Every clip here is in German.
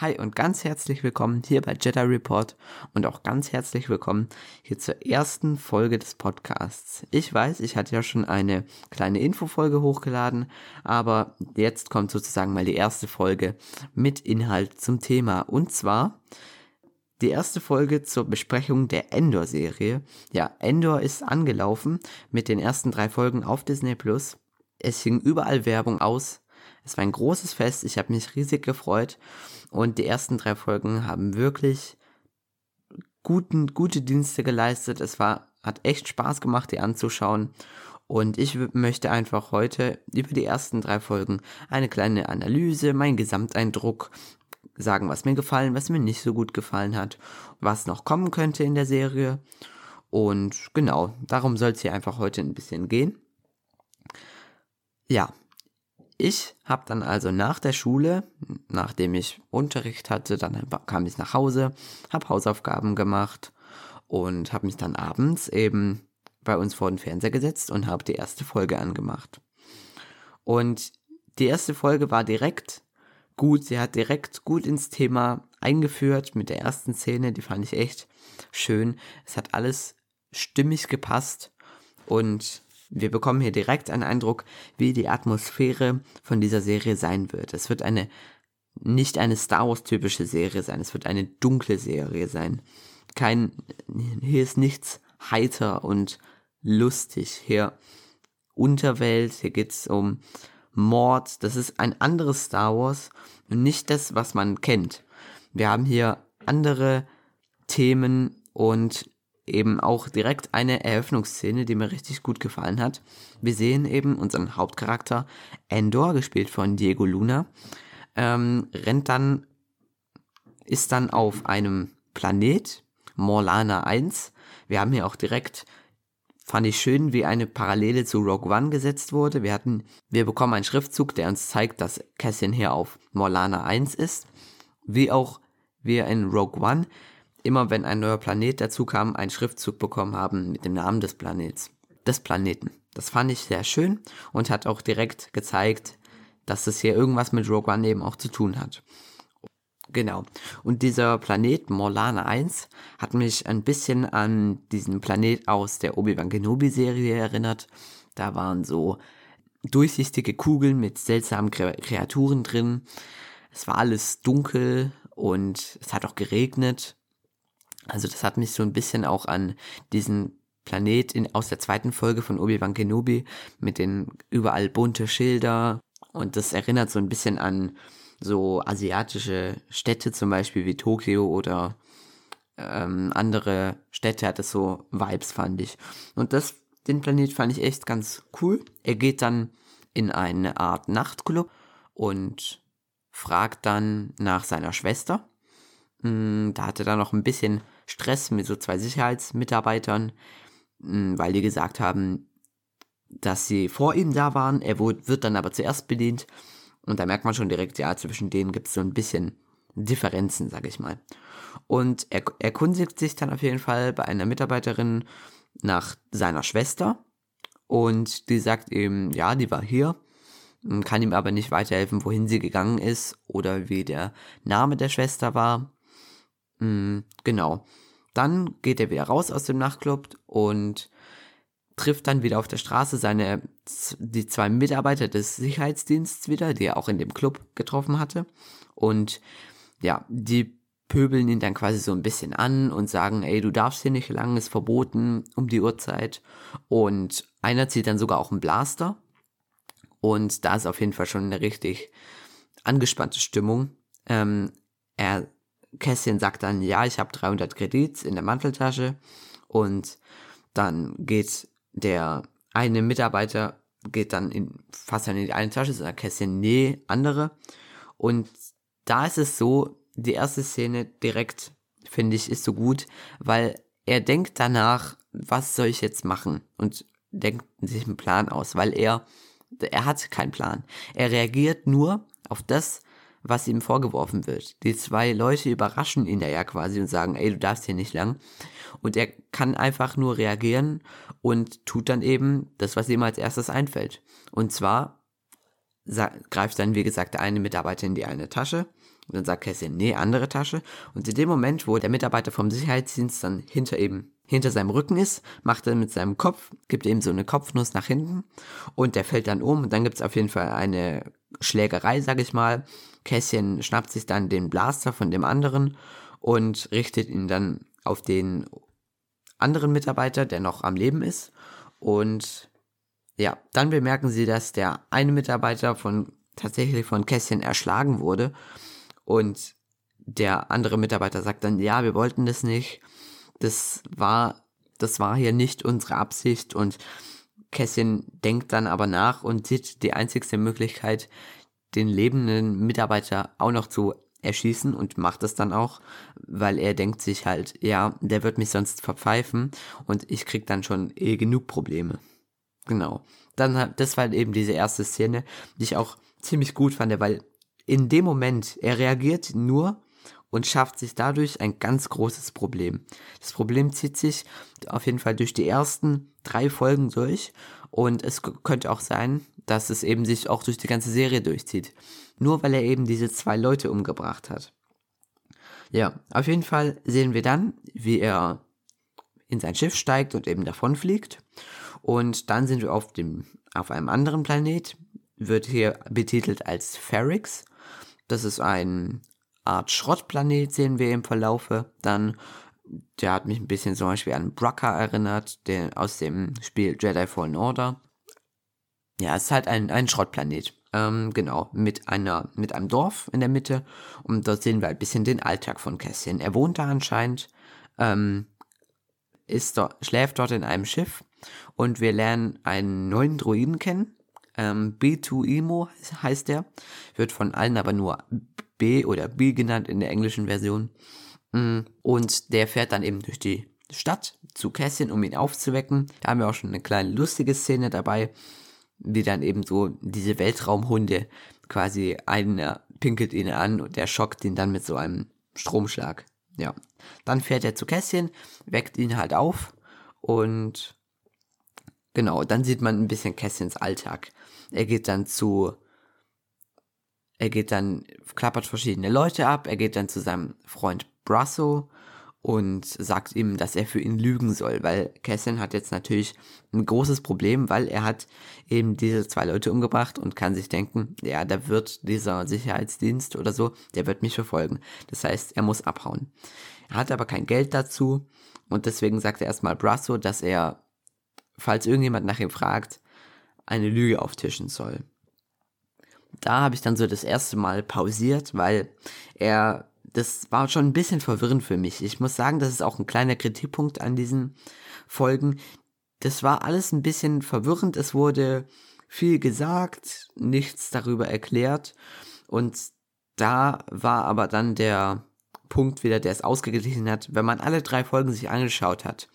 Hi und ganz herzlich willkommen hier bei Jedi Report und auch ganz herzlich willkommen hier zur ersten Folge des Podcasts. Ich weiß, ich hatte ja schon eine kleine Infofolge hochgeladen, aber jetzt kommt sozusagen mal die erste Folge mit Inhalt zum Thema und zwar die erste Folge zur Besprechung der Endor-Serie. Ja, Endor ist angelaufen mit den ersten drei Folgen auf Disney Plus. Es hing überall Werbung aus. Es war ein großes Fest, ich habe mich riesig gefreut und die ersten drei Folgen haben wirklich guten, gute Dienste geleistet. Es war, hat echt Spaß gemacht, die anzuschauen. Und ich möchte einfach heute über die ersten drei Folgen eine kleine Analyse, meinen Gesamteindruck sagen, was mir gefallen, was mir nicht so gut gefallen hat, was noch kommen könnte in der Serie. Und genau, darum soll es hier einfach heute ein bisschen gehen. Ja, ich habe dann also nach der Schule, nachdem ich Unterricht hatte, dann kam ich nach Hause, habe Hausaufgaben gemacht und habe mich dann abends eben bei uns vor den Fernseher gesetzt und habe die erste Folge angemacht. Und die erste Folge war direkt gut, sie hat direkt gut ins Thema eingeführt mit der ersten Szene, die fand ich echt schön. Es hat alles stimmig gepasst und wir bekommen hier direkt einen Eindruck, wie die Atmosphäre von dieser Serie sein wird. Es wird eine nicht eine Star Wars typische Serie sein, es wird eine dunkle Serie sein. Kein hier ist nichts heiter und lustig. Hier Unterwelt, hier geht's um Mord, das ist ein anderes Star Wars und nicht das, was man kennt. Wir haben hier andere Themen und eben auch direkt eine Eröffnungsszene, die mir richtig gut gefallen hat. Wir sehen eben unseren Hauptcharakter Endor, gespielt von Diego Luna, ähm, rennt dann, ist dann auf einem Planet, Morlana 1. Wir haben hier auch direkt, fand ich schön, wie eine Parallele zu Rogue One gesetzt wurde. Wir hatten, wir bekommen einen Schriftzug, der uns zeigt, dass Cassian hier auf Morlana 1 ist. Wie auch wir in Rogue One immer wenn ein neuer Planet dazu kam, einen Schriftzug bekommen haben mit dem Namen des Planets, des Planeten. Das fand ich sehr schön und hat auch direkt gezeigt, dass es hier irgendwas mit Rogue One eben auch zu tun hat. Genau. Und dieser Planet Morlana 1 hat mich ein bisschen an diesen Planet aus der Obi-Wan Kenobi Serie erinnert. Da waren so durchsichtige Kugeln mit seltsamen Kreaturen drin. Es war alles dunkel und es hat auch geregnet. Also das hat mich so ein bisschen auch an diesen Planet in, aus der zweiten Folge von Obi-Wan Kenobi mit den überall bunte Schilder und das erinnert so ein bisschen an so asiatische Städte zum Beispiel wie Tokio oder ähm, andere Städte hat es so Vibes fand ich und das den Planet fand ich echt ganz cool. Er geht dann in eine Art Nachtclub und fragt dann nach seiner Schwester. Hm, da hatte er noch ein bisschen Stress mit so zwei Sicherheitsmitarbeitern, hm, weil die gesagt haben, dass sie vor ihm da waren. Er wird dann aber zuerst bedient. Und da merkt man schon direkt, ja, zwischen denen gibt es so ein bisschen Differenzen, sag ich mal. Und er erkundigt sich dann auf jeden Fall bei einer Mitarbeiterin nach seiner Schwester. Und die sagt ihm, ja, die war hier, kann ihm aber nicht weiterhelfen, wohin sie gegangen ist oder wie der Name der Schwester war. Mm, genau. Dann geht er wieder raus aus dem Nachtclub und trifft dann wieder auf der Straße seine, die zwei Mitarbeiter des Sicherheitsdienstes wieder, die er auch in dem Club getroffen hatte. Und ja, die pöbeln ihn dann quasi so ein bisschen an und sagen, ey, du darfst hier nicht lang, ist verboten um die Uhrzeit. Und einer zieht dann sogar auch einen Blaster. Und da ist auf jeden Fall schon eine richtig angespannte Stimmung. Ähm, er Kässchen sagt dann, ja, ich habe 300 Kredits in der Manteltasche und dann geht der eine Mitarbeiter geht dann in, fast in die eine Tasche, sagt Kässchen, nee, andere. Und da ist es so, die erste Szene direkt, finde ich, ist so gut, weil er denkt danach, was soll ich jetzt machen? Und denkt sich einen Plan aus, weil er, er hat keinen Plan. Er reagiert nur auf das, was ihm vorgeworfen wird. Die zwei Leute überraschen ihn ja quasi und sagen, ey, du darfst hier nicht lang. Und er kann einfach nur reagieren und tut dann eben das, was ihm als erstes einfällt. Und zwar greift dann, wie gesagt, der eine Mitarbeiter in die eine Tasche, Und dann sagt Kässchen, nee, andere Tasche. Und in dem Moment, wo der Mitarbeiter vom Sicherheitsdienst dann hinter eben hinter seinem Rücken ist, macht er mit seinem Kopf, gibt ihm so eine Kopfnuss nach hinten und der fällt dann um und dann gibt es auf jeden Fall eine Schlägerei, sag ich mal. Kässchen schnappt sich dann den Blaster von dem anderen und richtet ihn dann auf den anderen Mitarbeiter, der noch am Leben ist. Und ja, dann bemerken sie, dass der eine Mitarbeiter von tatsächlich von Kässchen erschlagen wurde. Und der andere Mitarbeiter sagt dann, ja, wir wollten das nicht. Das war, das war hier nicht unsere Absicht. Und Kässchen denkt dann aber nach und sieht die einzigste Möglichkeit, den lebenden Mitarbeiter auch noch zu erschießen und macht es dann auch, weil er denkt sich halt, ja, der wird mich sonst verpfeifen und ich krieg dann schon eh genug Probleme. Genau. Dann, das war eben diese erste Szene, die ich auch ziemlich gut fand, weil in dem Moment, er reagiert nur und schafft sich dadurch ein ganz großes Problem. Das Problem zieht sich auf jeden Fall durch die ersten drei Folgen durch und es könnte auch sein, dass es eben sich auch durch die ganze Serie durchzieht. Nur weil er eben diese zwei Leute umgebracht hat. Ja, auf jeden Fall sehen wir dann, wie er in sein Schiff steigt und eben davonfliegt. Und dann sind wir auf dem, auf einem anderen Planet, wird hier betitelt als Ferrix. Das ist ein Art Schrottplanet, sehen wir im Verlaufe. Dann, der hat mich ein bisschen zum Beispiel an Brucker erinnert, der aus dem Spiel Jedi Fallen Order. Ja, es ist halt ein, ein Schrottplanet. Ähm, genau, mit einer, mit einem Dorf in der Mitte. Und dort sehen wir ein bisschen den Alltag von Kässchen. Er wohnt da anscheinend, ähm, ist dort, schläft dort in einem Schiff und wir lernen einen neuen Druiden kennen. Ähm, B2Emo heißt der. Wird von allen aber nur B oder B genannt in der englischen Version. Mm, und der fährt dann eben durch die Stadt zu Kässchen, um ihn aufzuwecken. Da haben wir auch schon eine kleine lustige Szene dabei wie dann eben so diese Weltraumhunde quasi einer pinkelt ihn an und der schockt ihn dann mit so einem Stromschlag. Ja. Dann fährt er zu Kässchen, weckt ihn halt auf und genau, dann sieht man ein bisschen Kässchens Alltag. Er geht dann zu, er geht dann, klappert verschiedene Leute ab, er geht dann zu seinem Freund Brasso und sagt ihm, dass er für ihn lügen soll, weil Cassian hat jetzt natürlich ein großes Problem, weil er hat eben diese zwei Leute umgebracht und kann sich denken, ja, da wird dieser Sicherheitsdienst oder so, der wird mich verfolgen. Das heißt, er muss abhauen. Er hat aber kein Geld dazu und deswegen sagt er erstmal Brasso, dass er, falls irgendjemand nach ihm fragt, eine Lüge auftischen soll. Da habe ich dann so das erste Mal pausiert, weil er das war schon ein bisschen verwirrend für mich. Ich muss sagen, das ist auch ein kleiner Kritikpunkt an diesen Folgen. Das war alles ein bisschen verwirrend. Es wurde viel gesagt, nichts darüber erklärt. Und da war aber dann der Punkt wieder, der es ausgeglichen hat, wenn man alle drei Folgen sich angeschaut hat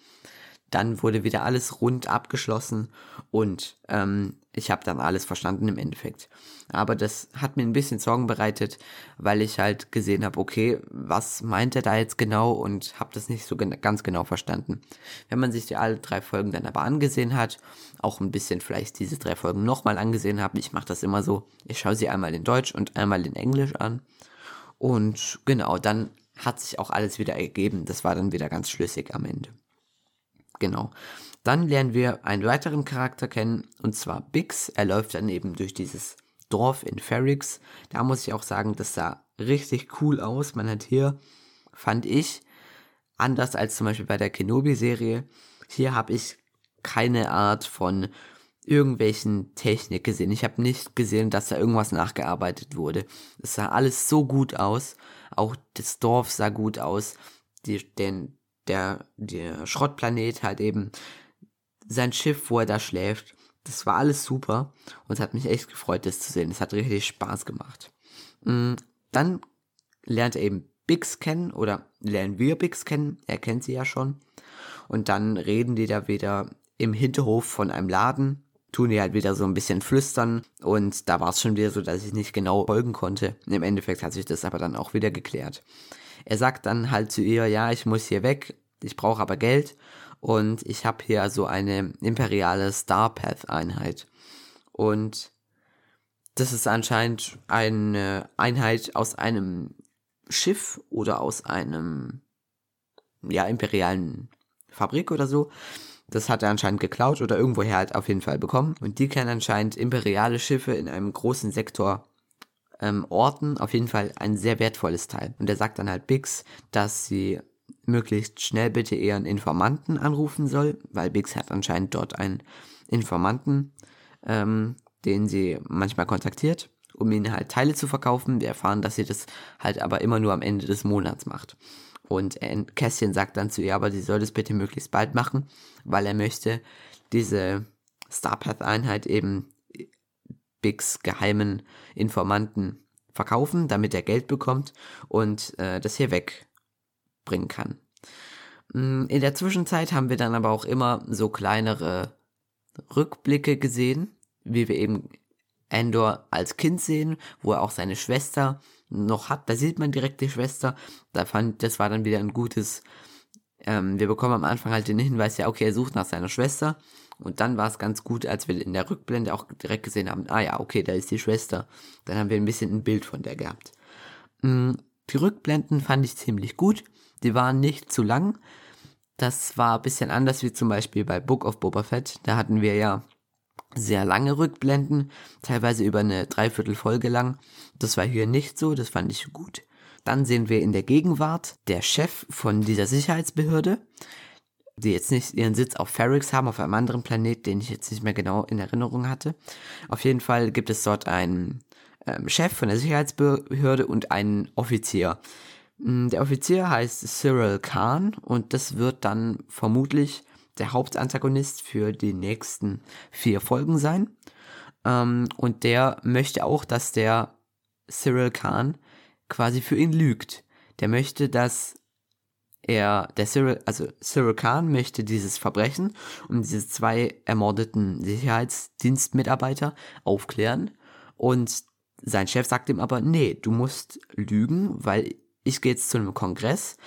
dann wurde wieder alles rund abgeschlossen und ähm, ich habe dann alles verstanden im Endeffekt. Aber das hat mir ein bisschen Sorgen bereitet, weil ich halt gesehen habe, okay, was meint er da jetzt genau und habe das nicht so gen ganz genau verstanden. Wenn man sich die alle drei Folgen dann aber angesehen hat, auch ein bisschen vielleicht diese drei Folgen nochmal angesehen habe, ich mache das immer so, ich schaue sie einmal in Deutsch und einmal in Englisch an und genau, dann hat sich auch alles wieder ergeben. Das war dann wieder ganz schlüssig am Ende. Genau. Dann lernen wir einen weiteren Charakter kennen, und zwar Bix. Er läuft dann eben durch dieses Dorf in Ferrix. Da muss ich auch sagen, das sah richtig cool aus. Man hat hier, fand ich, anders als zum Beispiel bei der Kenobi-Serie, hier habe ich keine Art von irgendwelchen Technik gesehen. Ich habe nicht gesehen, dass da irgendwas nachgearbeitet wurde. Es sah alles so gut aus. Auch das Dorf sah gut aus. Die, den, der, der Schrottplanet halt eben sein Schiff, wo er da schläft. Das war alles super und es hat mich echt gefreut, das zu sehen. Es hat richtig Spaß gemacht. Mm, dann lernt er eben Bix kennen oder lernen wir Bix kennen. Er kennt sie ja schon. Und dann reden die da wieder im Hinterhof von einem Laden, tun die halt wieder so ein bisschen flüstern und da war es schon wieder so, dass ich nicht genau folgen konnte. Im Endeffekt hat sich das aber dann auch wieder geklärt. Er sagt dann halt zu ihr, ja, ich muss hier weg, ich brauche aber Geld und ich habe hier so eine imperiale Starpath-Einheit. Und das ist anscheinend eine Einheit aus einem Schiff oder aus einem ja imperialen Fabrik oder so. Das hat er anscheinend geklaut oder irgendwoher halt auf jeden Fall bekommen. Und die können anscheinend imperiale Schiffe in einem großen Sektor ähm, orten. Auf jeden Fall ein sehr wertvolles Teil. Und er sagt dann halt Bix, dass sie möglichst schnell bitte einen Informanten anrufen soll, weil Bix hat anscheinend dort einen Informanten, ähm, den sie manchmal kontaktiert, um ihnen halt Teile zu verkaufen. Wir erfahren, dass sie das halt aber immer nur am Ende des Monats macht. Und Kässchen sagt dann zu ihr, aber sie soll das bitte möglichst bald machen, weil er möchte diese Starpath-Einheit eben Bigs geheimen Informanten verkaufen, damit er Geld bekommt und äh, das hier wegbringen kann. Mm, in der Zwischenzeit haben wir dann aber auch immer so kleinere Rückblicke gesehen, wie wir eben Endor als Kind sehen, wo er auch seine Schwester noch hat. Da sieht man direkt die Schwester. Da fand, das war dann wieder ein gutes. Ähm, wir bekommen am Anfang halt den Hinweis, ja, okay, er sucht nach seiner Schwester. Und dann war es ganz gut, als wir in der Rückblende auch direkt gesehen haben, ah ja, okay, da ist die Schwester. Dann haben wir ein bisschen ein Bild von der gehabt. Mm, die Rückblenden fand ich ziemlich gut. Die waren nicht zu lang. Das war ein bisschen anders wie zum Beispiel bei Book of Boba Fett. Da hatten wir ja sehr lange Rückblenden, teilweise über eine Dreiviertelfolge lang. Das war hier nicht so, das fand ich gut. Dann sehen wir in der Gegenwart der Chef von dieser Sicherheitsbehörde, die jetzt nicht ihren Sitz auf Ferrix haben, auf einem anderen Planet, den ich jetzt nicht mehr genau in Erinnerung hatte. Auf jeden Fall gibt es dort einen ähm, Chef von der Sicherheitsbehörde und einen Offizier. Mm, der Offizier heißt Cyril Khan und das wird dann vermutlich der Hauptantagonist für die nächsten vier Folgen sein. Ähm, und der möchte auch, dass der Cyril Khan quasi für ihn lügt. Der möchte, dass er, der Cyril, also Cyril Khan möchte dieses Verbrechen und diese zwei ermordeten Sicherheitsdienstmitarbeiter aufklären. Und sein Chef sagt ihm aber, nee, du musst lügen, weil ich gehe jetzt zu einem Kongress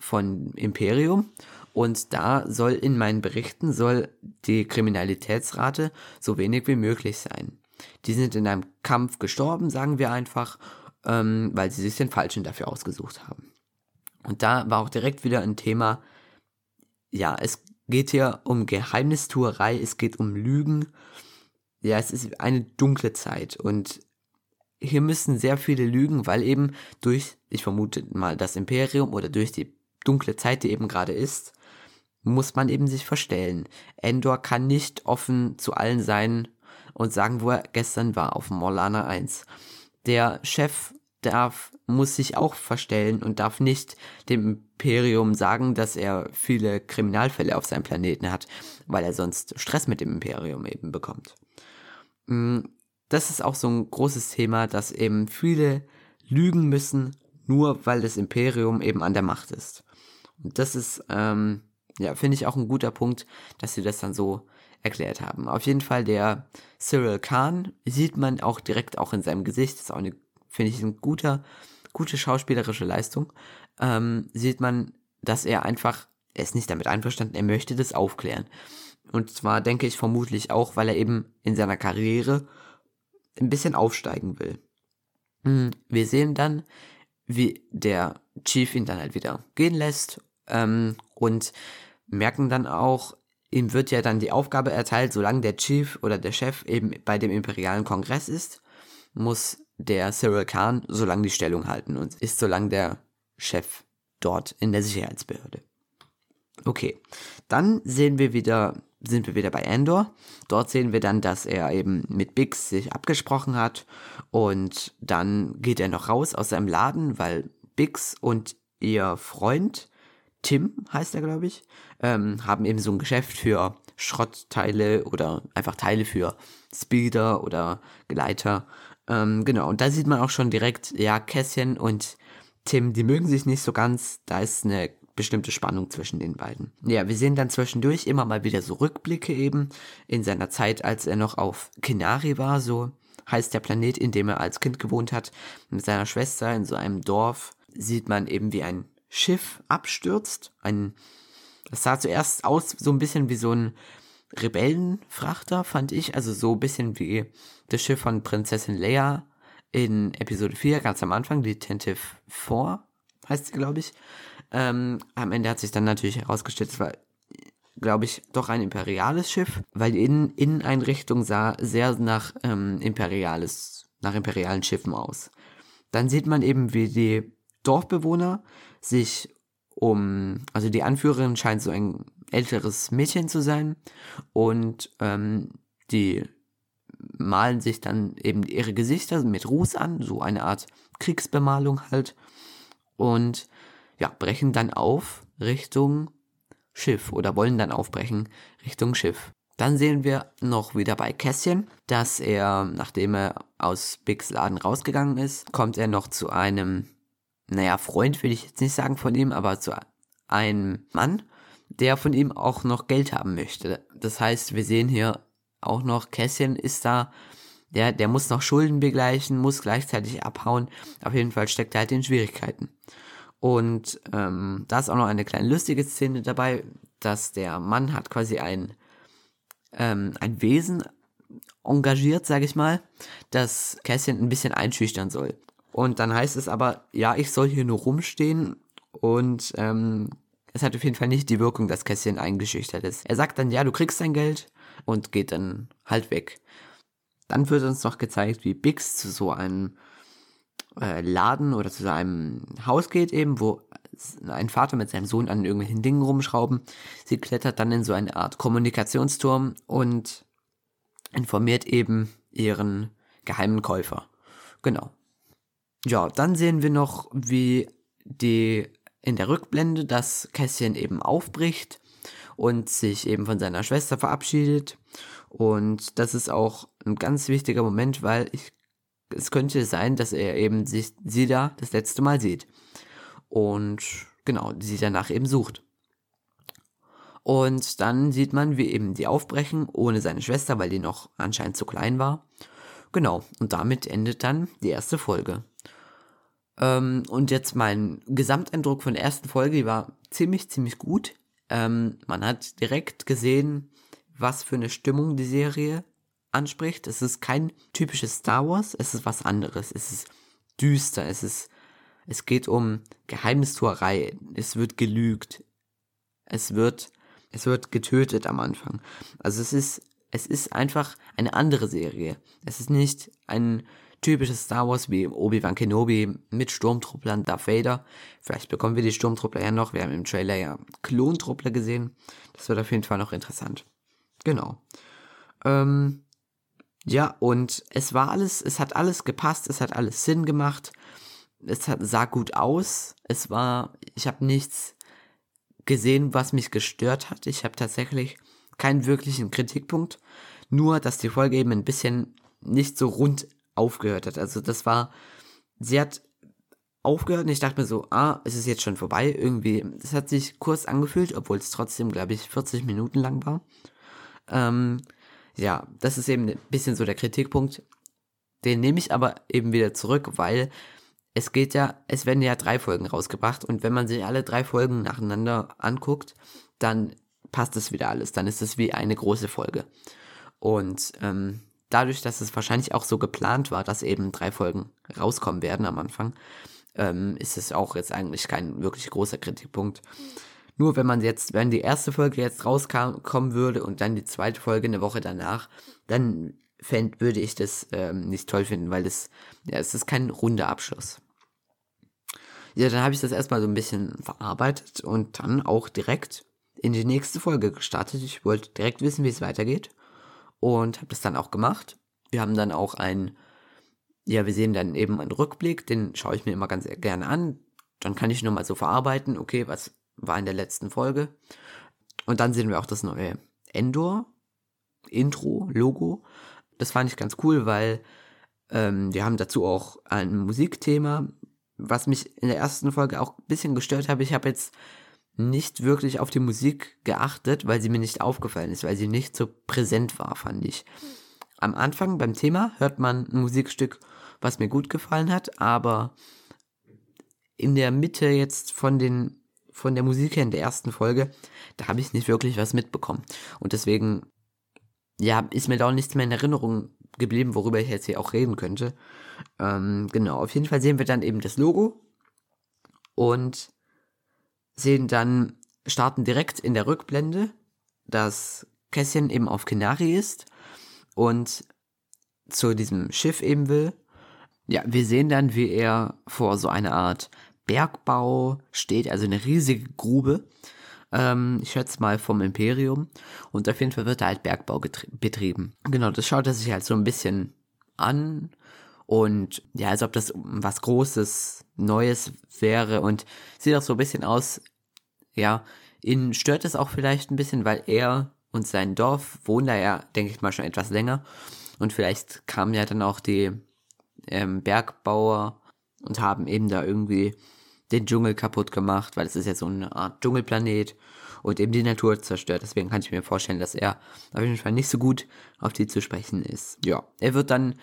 von Imperium und da soll in meinen Berichten soll die Kriminalitätsrate so wenig wie möglich sein. Die sind in einem Kampf gestorben, sagen wir einfach, ähm, weil sie sich den Falschen dafür ausgesucht haben. Und da war auch direkt wieder ein Thema, ja, es geht hier um Geheimnistuerei, es geht um Lügen. Ja, es ist eine dunkle Zeit und hier müssen sehr viele lügen, weil eben durch, ich vermute mal, das Imperium oder durch die dunkle Zeit, die eben gerade ist, muss man eben sich verstellen. Endor kann nicht offen zu allen sein und sagen, wo er gestern war, auf Morlana 1. Der Chef darf, muss sich auch verstellen und darf nicht dem Imperium sagen, dass er viele Kriminalfälle auf seinem Planeten hat, weil er sonst Stress mit dem Imperium eben bekommt. Mm, das ist auch so ein großes Thema, dass eben viele lügen müssen, nur weil das Imperium eben an der Macht ist. Und das ist ähm, ja, finde ich auch ein guter Punkt, dass sie das dann so erklärt haben. Auf jeden Fall der Cyril Khan sieht man auch direkt auch in seinem Gesicht, das ist auch eine, finde ich, eine guter, gute schauspielerische Leistung, ähm, sieht man, dass er einfach, er ist nicht damit einverstanden, er möchte das aufklären. Und zwar denke ich vermutlich auch, weil er eben in seiner Karriere ein bisschen aufsteigen will. Hm, wir sehen dann, wie der Chief ihn dann halt wieder gehen lässt ähm, und merken dann auch, ihm wird ja dann die Aufgabe erteilt, solange der Chief oder der Chef eben bei dem imperialen Kongress ist, muss der Cyril Khan so lange die Stellung halten und ist so lange der Chef dort in der Sicherheitsbehörde. Okay, dann sehen wir wieder, sind wir wieder bei Endor. Dort sehen wir dann, dass er eben mit Bix sich abgesprochen hat und dann geht er noch raus aus seinem Laden, weil Bix und ihr Freund Tim heißt er, glaube ich, ähm, haben eben so ein Geschäft für Schrottteile oder einfach Teile für Speeder oder Gleiter. Ähm, genau, und da sieht man auch schon direkt, ja, Kässchen und Tim, die mögen sich nicht so ganz. Da ist eine bestimmte Spannung zwischen den beiden. Ja, wir sehen dann zwischendurch immer mal wieder so Rückblicke eben in seiner Zeit, als er noch auf Kinari war, so heißt der Planet, in dem er als Kind gewohnt hat, mit seiner Schwester in so einem Dorf. Sieht man eben, wie ein Schiff abstürzt. Ein, das sah zuerst aus so ein bisschen wie so ein Rebellenfrachter, fand ich. Also so ein bisschen wie das Schiff von Prinzessin Leia in Episode 4, ganz am Anfang, Detentive 4, heißt sie, glaube ich. Ähm, am Ende hat sich dann natürlich herausgestellt, es war, glaube ich, doch ein imperiales Schiff, weil die Innen Inneneinrichtung sah sehr nach ähm, imperiales, nach imperialen Schiffen aus. Dann sieht man eben, wie die Dorfbewohner sich um, also die Anführerin scheint so ein älteres Mädchen zu sein und ähm, die malen sich dann eben ihre Gesichter mit Ruß an, so eine Art Kriegsbemalung halt und ja, brechen dann auf Richtung Schiff oder wollen dann aufbrechen Richtung Schiff. Dann sehen wir noch wieder bei Kässchen, dass er, nachdem er aus Bigs Laden rausgegangen ist, kommt er noch zu einem, naja, Freund will ich jetzt nicht sagen von ihm, aber zu einem Mann, der von ihm auch noch Geld haben möchte. Das heißt, wir sehen hier auch noch, Kässchen ist da, der, der muss noch Schulden begleichen, muss gleichzeitig abhauen. Auf jeden Fall steckt er halt in Schwierigkeiten. Und ähm, da ist auch noch eine kleine lustige Szene dabei, dass der Mann hat quasi ein, ähm, ein Wesen engagiert, sage ich mal, das Kässchen ein bisschen einschüchtern soll. Und dann heißt es aber, ja, ich soll hier nur rumstehen und ähm, es hat auf jeden Fall nicht die Wirkung, dass Kässchen eingeschüchtert ist. Er sagt dann, ja, du kriegst dein Geld und geht dann halt weg. Dann wird uns noch gezeigt, wie Bix zu so einem äh, Laden oder zu einem Haus geht eben, wo ein Vater mit seinem Sohn an irgendwelchen Dingen rumschrauben. Sie klettert dann in so eine Art Kommunikationsturm und informiert eben ihren geheimen Käufer. Genau. Ja, dann sehen wir noch, wie die in der Rückblende das Kässchen eben aufbricht und sich eben von seiner Schwester verabschiedet. Und das ist auch ein ganz wichtiger Moment, weil ich, es könnte sein, dass er eben sich, sie da das letzte Mal sieht. Und genau, sie danach eben sucht. Und dann sieht man, wie eben die aufbrechen, ohne seine Schwester, weil die noch anscheinend zu klein war. Genau, und damit endet dann die erste Folge. Ähm, und jetzt mein Gesamteindruck von der ersten Folge, die war ziemlich, ziemlich gut. Ähm, man hat direkt gesehen, was für eine Stimmung die Serie anspricht. Es ist kein typisches Star Wars, es ist was anderes. Es ist düster, es ist, es geht um Geheimnistuerei, es wird gelügt, es wird, es wird getötet am Anfang. Also es ist, es ist einfach eine andere Serie. Es ist nicht ein typisches Star Wars wie Obi-Wan Kenobi mit Sturmtrupplern, Darth Vader. Vielleicht bekommen wir die Sturmtruppler ja noch. Wir haben im Trailer ja Klontruppler gesehen. Das wird auf jeden Fall noch interessant. Genau. Ähm, ja, und es war alles, es hat alles gepasst, es hat alles Sinn gemacht. Es hat, sah gut aus. Es war, ich habe nichts gesehen, was mich gestört hat. Ich habe tatsächlich keinen wirklichen Kritikpunkt. Nur, dass die Folge eben ein bisschen nicht so rund aufgehört hat. Also das war, sie hat aufgehört und ich dachte mir so, ah, es ist jetzt schon vorbei. Irgendwie, es hat sich kurz angefühlt, obwohl es trotzdem, glaube ich, 40 Minuten lang war. Ähm, ja, das ist eben ein bisschen so der Kritikpunkt. Den nehme ich aber eben wieder zurück, weil es geht ja, es werden ja drei Folgen rausgebracht und wenn man sich alle drei Folgen nacheinander anguckt, dann passt es wieder alles. Dann ist es wie eine große Folge. Und ähm, dadurch, dass es wahrscheinlich auch so geplant war, dass eben drei Folgen rauskommen werden am Anfang, ähm, ist es auch jetzt eigentlich kein wirklich großer Kritikpunkt. Nur wenn man jetzt, wenn die erste Folge jetzt rauskommen würde und dann die zweite Folge eine Woche danach, dann fänd, würde ich das ähm, nicht toll finden, weil das, ja, es ist kein runder Abschluss. Ja, dann habe ich das erstmal so ein bisschen verarbeitet und dann auch direkt in die nächste Folge gestartet. Ich wollte direkt wissen, wie es weitergeht und habe das dann auch gemacht. Wir haben dann auch ein, ja, wir sehen dann eben einen Rückblick, den schaue ich mir immer ganz gerne an. Dann kann ich nur mal so verarbeiten, okay, was war in der letzten Folge. Und dann sehen wir auch das neue Endor, Intro, Logo. Das fand ich ganz cool, weil ähm, wir haben dazu auch ein Musikthema, was mich in der ersten Folge auch ein bisschen gestört habe. Ich habe jetzt nicht wirklich auf die Musik geachtet, weil sie mir nicht aufgefallen ist, weil sie nicht so präsent war, fand ich. Am Anfang beim Thema hört man ein Musikstück, was mir gut gefallen hat, aber in der Mitte jetzt von den von der Musik her in der ersten Folge, da habe ich nicht wirklich was mitbekommen. Und deswegen, ja, ist mir da auch nichts mehr in Erinnerung geblieben, worüber ich jetzt hier auch reden könnte. Ähm, genau, auf jeden Fall sehen wir dann eben das Logo und sehen dann, starten direkt in der Rückblende, dass Kässchen eben auf Kenari ist und zu diesem Schiff eben will. Ja, wir sehen dann, wie er vor so einer Art Bergbau steht, also eine riesige Grube. Ähm, ich schätze mal vom Imperium. Und auf jeden Fall wird da halt Bergbau betrieben. Genau, das schaut er sich halt so ein bisschen an. Und ja, als ob das was Großes, Neues wäre. Und sieht auch so ein bisschen aus, ja, ihn stört es auch vielleicht ein bisschen, weil er und sein Dorf wohnen da ja, denke ich mal, schon etwas länger. Und vielleicht kamen ja dann auch die ähm, Bergbauer und haben eben da irgendwie den Dschungel kaputt gemacht, weil es ist ja so eine Art Dschungelplanet und eben die Natur zerstört. Deswegen kann ich mir vorstellen, dass er auf jeden Fall nicht so gut auf die zu sprechen ist. Ja, er wird dann,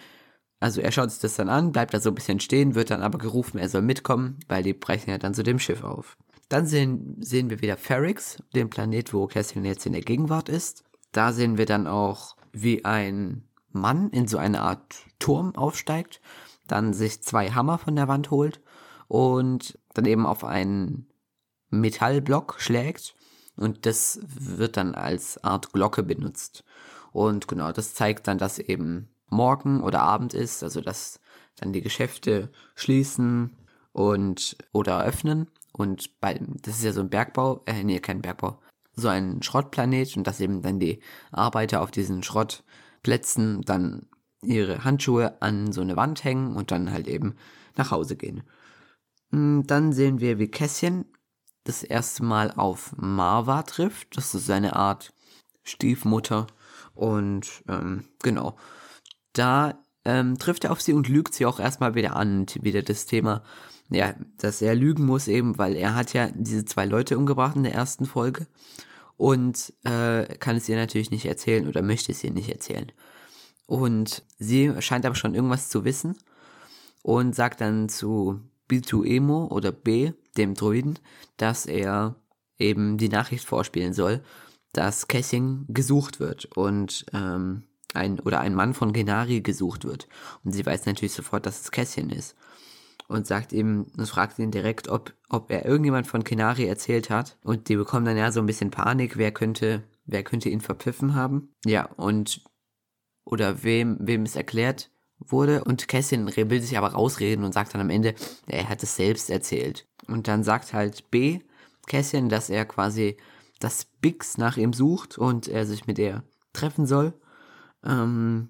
also er schaut sich das dann an, bleibt da so ein bisschen stehen, wird dann aber gerufen, er soll mitkommen, weil die brechen ja dann zu dem Schiff auf. Dann sehen, sehen wir wieder Ferrix, den Planet, wo Cassian jetzt in der Gegenwart ist. Da sehen wir dann auch, wie ein Mann in so eine Art Turm aufsteigt, dann sich zwei Hammer von der Wand holt und dann eben auf einen Metallblock schlägt und das wird dann als Art Glocke benutzt. Und genau, das zeigt dann, dass eben morgen oder Abend ist, also dass dann die Geschäfte schließen und oder öffnen und bei das ist ja so ein Bergbau, äh nee, kein Bergbau, so ein Schrottplanet und dass eben dann die Arbeiter auf diesen Schrottplätzen dann ihre Handschuhe an so eine Wand hängen und dann halt eben nach Hause gehen. Mm, dann sehen wir, wie Kässchen das erste Mal auf Marva trifft. Das ist seine Art Stiefmutter. Und ähm, genau, da ähm, trifft er auf sie und lügt sie auch erstmal wieder an. Wieder das Thema, ja, dass er lügen muss eben, weil er hat ja diese zwei Leute umgebracht in der ersten Folge. Und äh, kann es ihr natürlich nicht erzählen oder möchte es ihr nicht erzählen. Und sie scheint aber schon irgendwas zu wissen und sagt dann zu B2Emo oder B, dem Druiden, dass er eben die Nachricht vorspielen soll, dass Kessing gesucht wird und ähm, ein oder ein Mann von Genari gesucht wird. Und sie weiß natürlich sofort, dass es Kässchen ist. Und sagt ihm, und fragt ihn direkt, ob, ob er irgendjemand von Kenari erzählt hat. Und die bekommen dann ja so ein bisschen Panik, wer könnte, wer könnte ihn verpfiffen haben. Ja, und, oder wem, wem es erklärt wurde und Kässchen will sich aber rausreden und sagt dann am Ende, er hat es selbst erzählt. Und dann sagt halt B, Kässchen, dass er quasi, dass Bix nach ihm sucht und er sich mit ihr treffen soll. Ähm,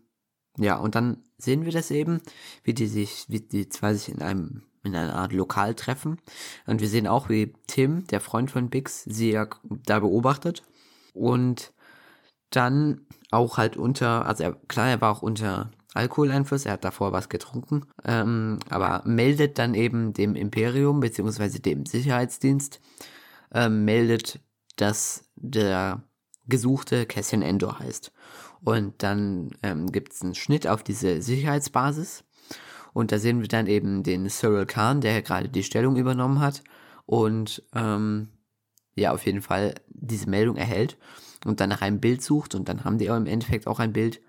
ja, und dann sehen wir das eben, wie die sich, wie die zwei sich in einem, in einer Art Lokal treffen. Und wir sehen auch, wie Tim, der Freund von Bix, sie ja da beobachtet. Und dann auch halt unter, also er, klar, er war auch unter Alkoholeinfluss, er hat davor was getrunken, ähm, aber meldet dann eben dem Imperium bzw. dem Sicherheitsdienst, ähm, meldet, dass der gesuchte Cassian Endor heißt. Und dann ähm, gibt es einen Schnitt auf diese Sicherheitsbasis und da sehen wir dann eben den Cyril Khan, der gerade die Stellung übernommen hat und ähm, ja, auf jeden Fall diese Meldung erhält und dann nach einem Bild sucht und dann haben die im Endeffekt auch ein Bild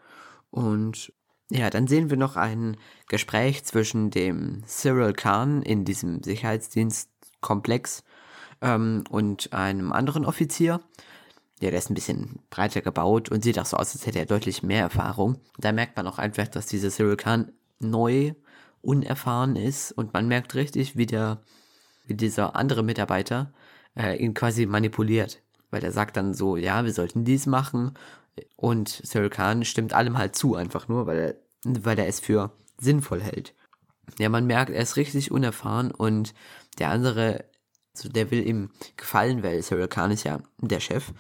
und ja, dann sehen wir noch ein Gespräch zwischen dem Cyril Khan in diesem Sicherheitsdienstkomplex ähm, und einem anderen Offizier. Ja, der ist ein bisschen breiter gebaut und sieht auch so aus, als hätte er deutlich mehr Erfahrung. Da merkt man auch einfach, dass dieser Cyril Khan neu, unerfahren ist und man merkt richtig, wie der, wie dieser andere Mitarbeiter äh, ihn quasi manipuliert. Weil er sagt dann so, ja, wir sollten dies machen und Cyril Khan stimmt allem halt zu, einfach nur, weil er, weil er es für sinnvoll hält. Ja, man merkt, er ist richtig unerfahren und der andere, also der will ihm gefallen, weil Cyril Khan ist ja der Chef.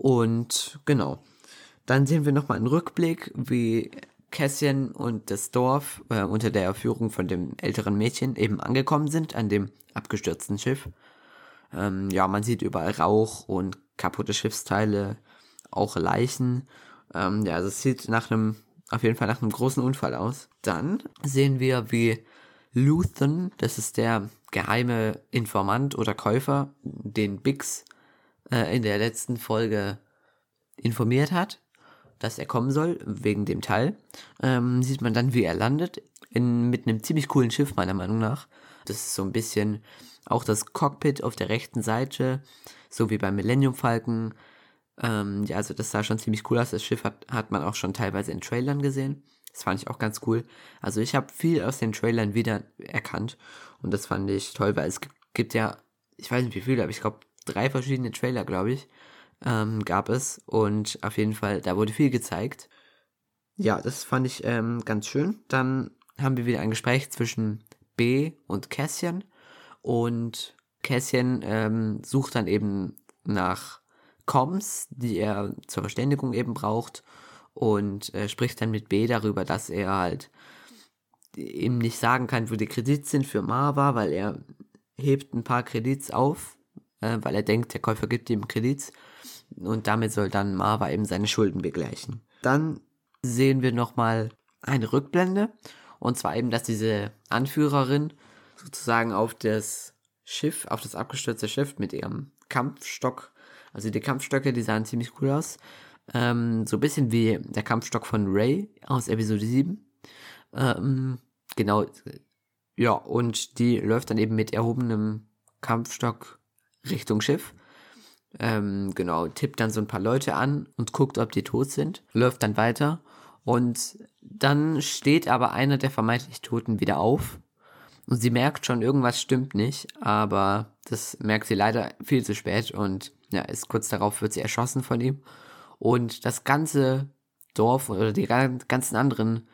Und genau. Dann sehen wir nochmal einen Rückblick, wie Cassian und das Dorf äh, unter der Führung von dem älteren Mädchen eben angekommen sind an dem abgestürzten Schiff. Ähm, ja, man sieht überall Rauch und kaputte Schiffsteile, auch Leichen. Ähm, ja, also es sieht nach einem, auf jeden Fall nach einem großen Unfall aus. Dann sehen wir, wie Luthen, das ist der geheime Informant oder Käufer, den Bix äh, in der letzten Folge informiert hat, dass er kommen soll, wegen dem Teil, ähm, sieht man dann, wie er landet, in, mit einem ziemlich coolen Schiff, meiner Meinung nach. Das ist so ein bisschen auch das Cockpit auf der rechten Seite, so wie beim Millennium Falcon. Ähm, ja, also das sah schon ziemlich cool aus. Das Schiff hat, hat man auch schon teilweise in Trailern gesehen. Das fand ich auch ganz cool. Also ich habe viel aus den Trailern wieder erkannt und das fand ich toll, weil es gibt, ja, ich weiß nicht wie viele, aber ich glaube drei verschiedene Trailer, glaube ich, ähm, gab es und auf jeden Fall, da wurde viel gezeigt. Ja, das fand ich ähm, ganz schön. Dann haben wir wieder ein Gespräch zwischen B und Cassian und Cassian ähm, sucht dann eben nach Comms, die er zur Verständigung eben braucht und äh, spricht dann mit B darüber, dass er halt ihm nicht sagen kann, wo die Kredits sind für Marva, weil er hebt ein paar Kredits auf, äh, weil er denkt, der Käufer gibt ihm Kredits und damit soll dann Marva eben seine Schulden begleichen. Dann sehen wir nochmal eine Rückblende und zwar eben, dass diese Anführerin sozusagen auf das Schiff, auf das abgestürzte Schiff mit ihrem Kampfstock, also die Kampfstöcke, die sahen ziemlich cool aus, ähm, so ein bisschen wie der Kampfstock von Ray aus Episode 7. Ähm, genau. Ja, und die läuft dann eben mit erhobenem Kampfstock Richtung Schiff. Ähm, genau, tippt dann so ein paar Leute an und guckt, ob die tot sind. Läuft dann weiter. Und dann steht aber einer der vermeintlich Toten wieder auf. Und sie merkt schon, irgendwas stimmt nicht, aber das merkt sie leider viel zu spät und ja, ist kurz darauf wird sie erschossen von ihm. Und das ganze Dorf oder die ganzen anderen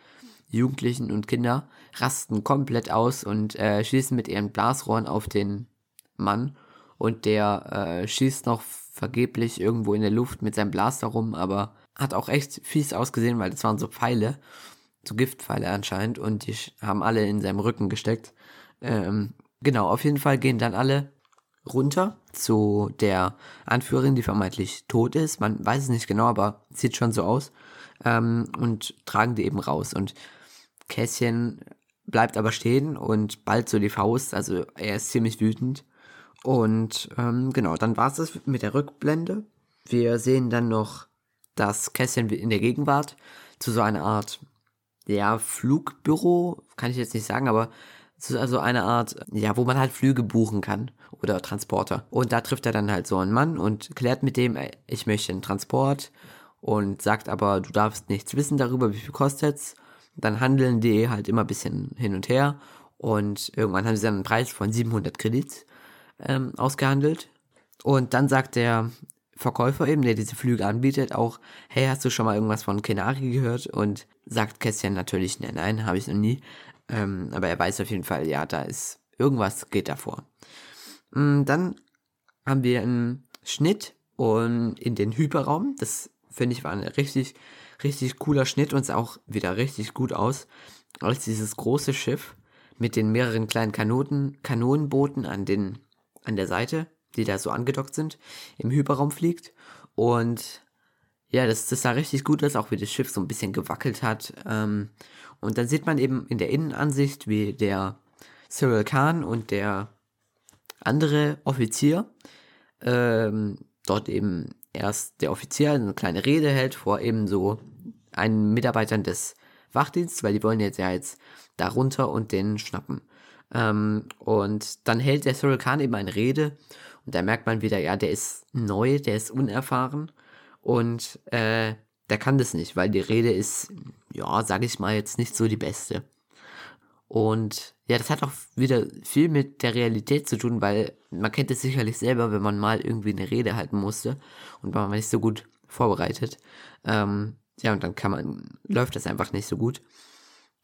Jugendlichen und Kinder rasten komplett aus und äh, schießen mit ihren Blasrohren auf den Mann. Und der äh, schießt noch vergeblich irgendwo in der Luft mit seinem Blaster rum, aber hat auch echt fies ausgesehen, weil das waren so Pfeile, so Giftpfeile anscheinend, und die haben alle in seinem Rücken gesteckt. Ähm, genau, auf jeden Fall gehen dann alle runter zu der Anführerin, die vermeintlich tot ist. Man weiß es nicht genau, aber sieht schon so aus. Ähm, und tragen die eben raus. Und Kässchen bleibt aber stehen und bald so die Faust. Also er ist ziemlich wütend. Und ähm, genau, dann war es das mit der Rückblende. Wir sehen dann noch, dass Kässchen in der Gegenwart zu so einer Art, ja, Flugbüro, kann ich jetzt nicht sagen, aber es ist also eine Art, ja, wo man halt Flüge buchen kann oder Transporter. Und da trifft er dann halt so einen Mann und klärt mit dem, ich möchte einen Transport und sagt aber, du darfst nichts wissen darüber, wie viel kostet's. Dann handeln die halt immer ein bisschen hin und her und irgendwann haben sie dann einen Preis von 700 Kredits ähm, ausgehandelt. Und dann sagt der Verkäufer eben, der diese Flüge anbietet, auch, hey, hast du schon mal irgendwas von Kenari gehört? Und sagt Kästchen natürlich, nein, nein, habe ich noch nie. Ähm, aber er weiß auf jeden Fall, ja, da ist irgendwas geht davor. Mm, dann haben wir einen Schnitt und in den Hyperraum. Das finde ich war ein richtig, richtig cooler Schnitt und sah auch wieder richtig gut aus. Als dieses große Schiff mit den mehreren kleinen Kanonen, Kanonenbooten an den, an der Seite, die da so angedockt sind, im Hyperraum fliegt. Und ja, das, das sah richtig gut aus, auch wie das Schiff so ein bisschen gewackelt hat. Ähm, und dann sieht man eben in der Innenansicht, wie der Cyril Khan und der andere Offizier ähm, dort eben erst der Offizier eine kleine Rede hält vor eben so einen Mitarbeitern des Wachdienstes, weil die wollen jetzt ja jetzt da runter und den schnappen. Ähm, und dann hält der Cyril Khan eben eine Rede und da merkt man wieder, ja, der ist neu, der ist unerfahren und äh, der kann das nicht, weil die Rede ist, ja, sag ich mal, jetzt nicht so die beste. Und ja, das hat auch wieder viel mit der Realität zu tun, weil man kennt es sicherlich selber, wenn man mal irgendwie eine Rede halten musste und man nicht so gut vorbereitet. Ähm, ja, und dann kann man, läuft das einfach nicht so gut.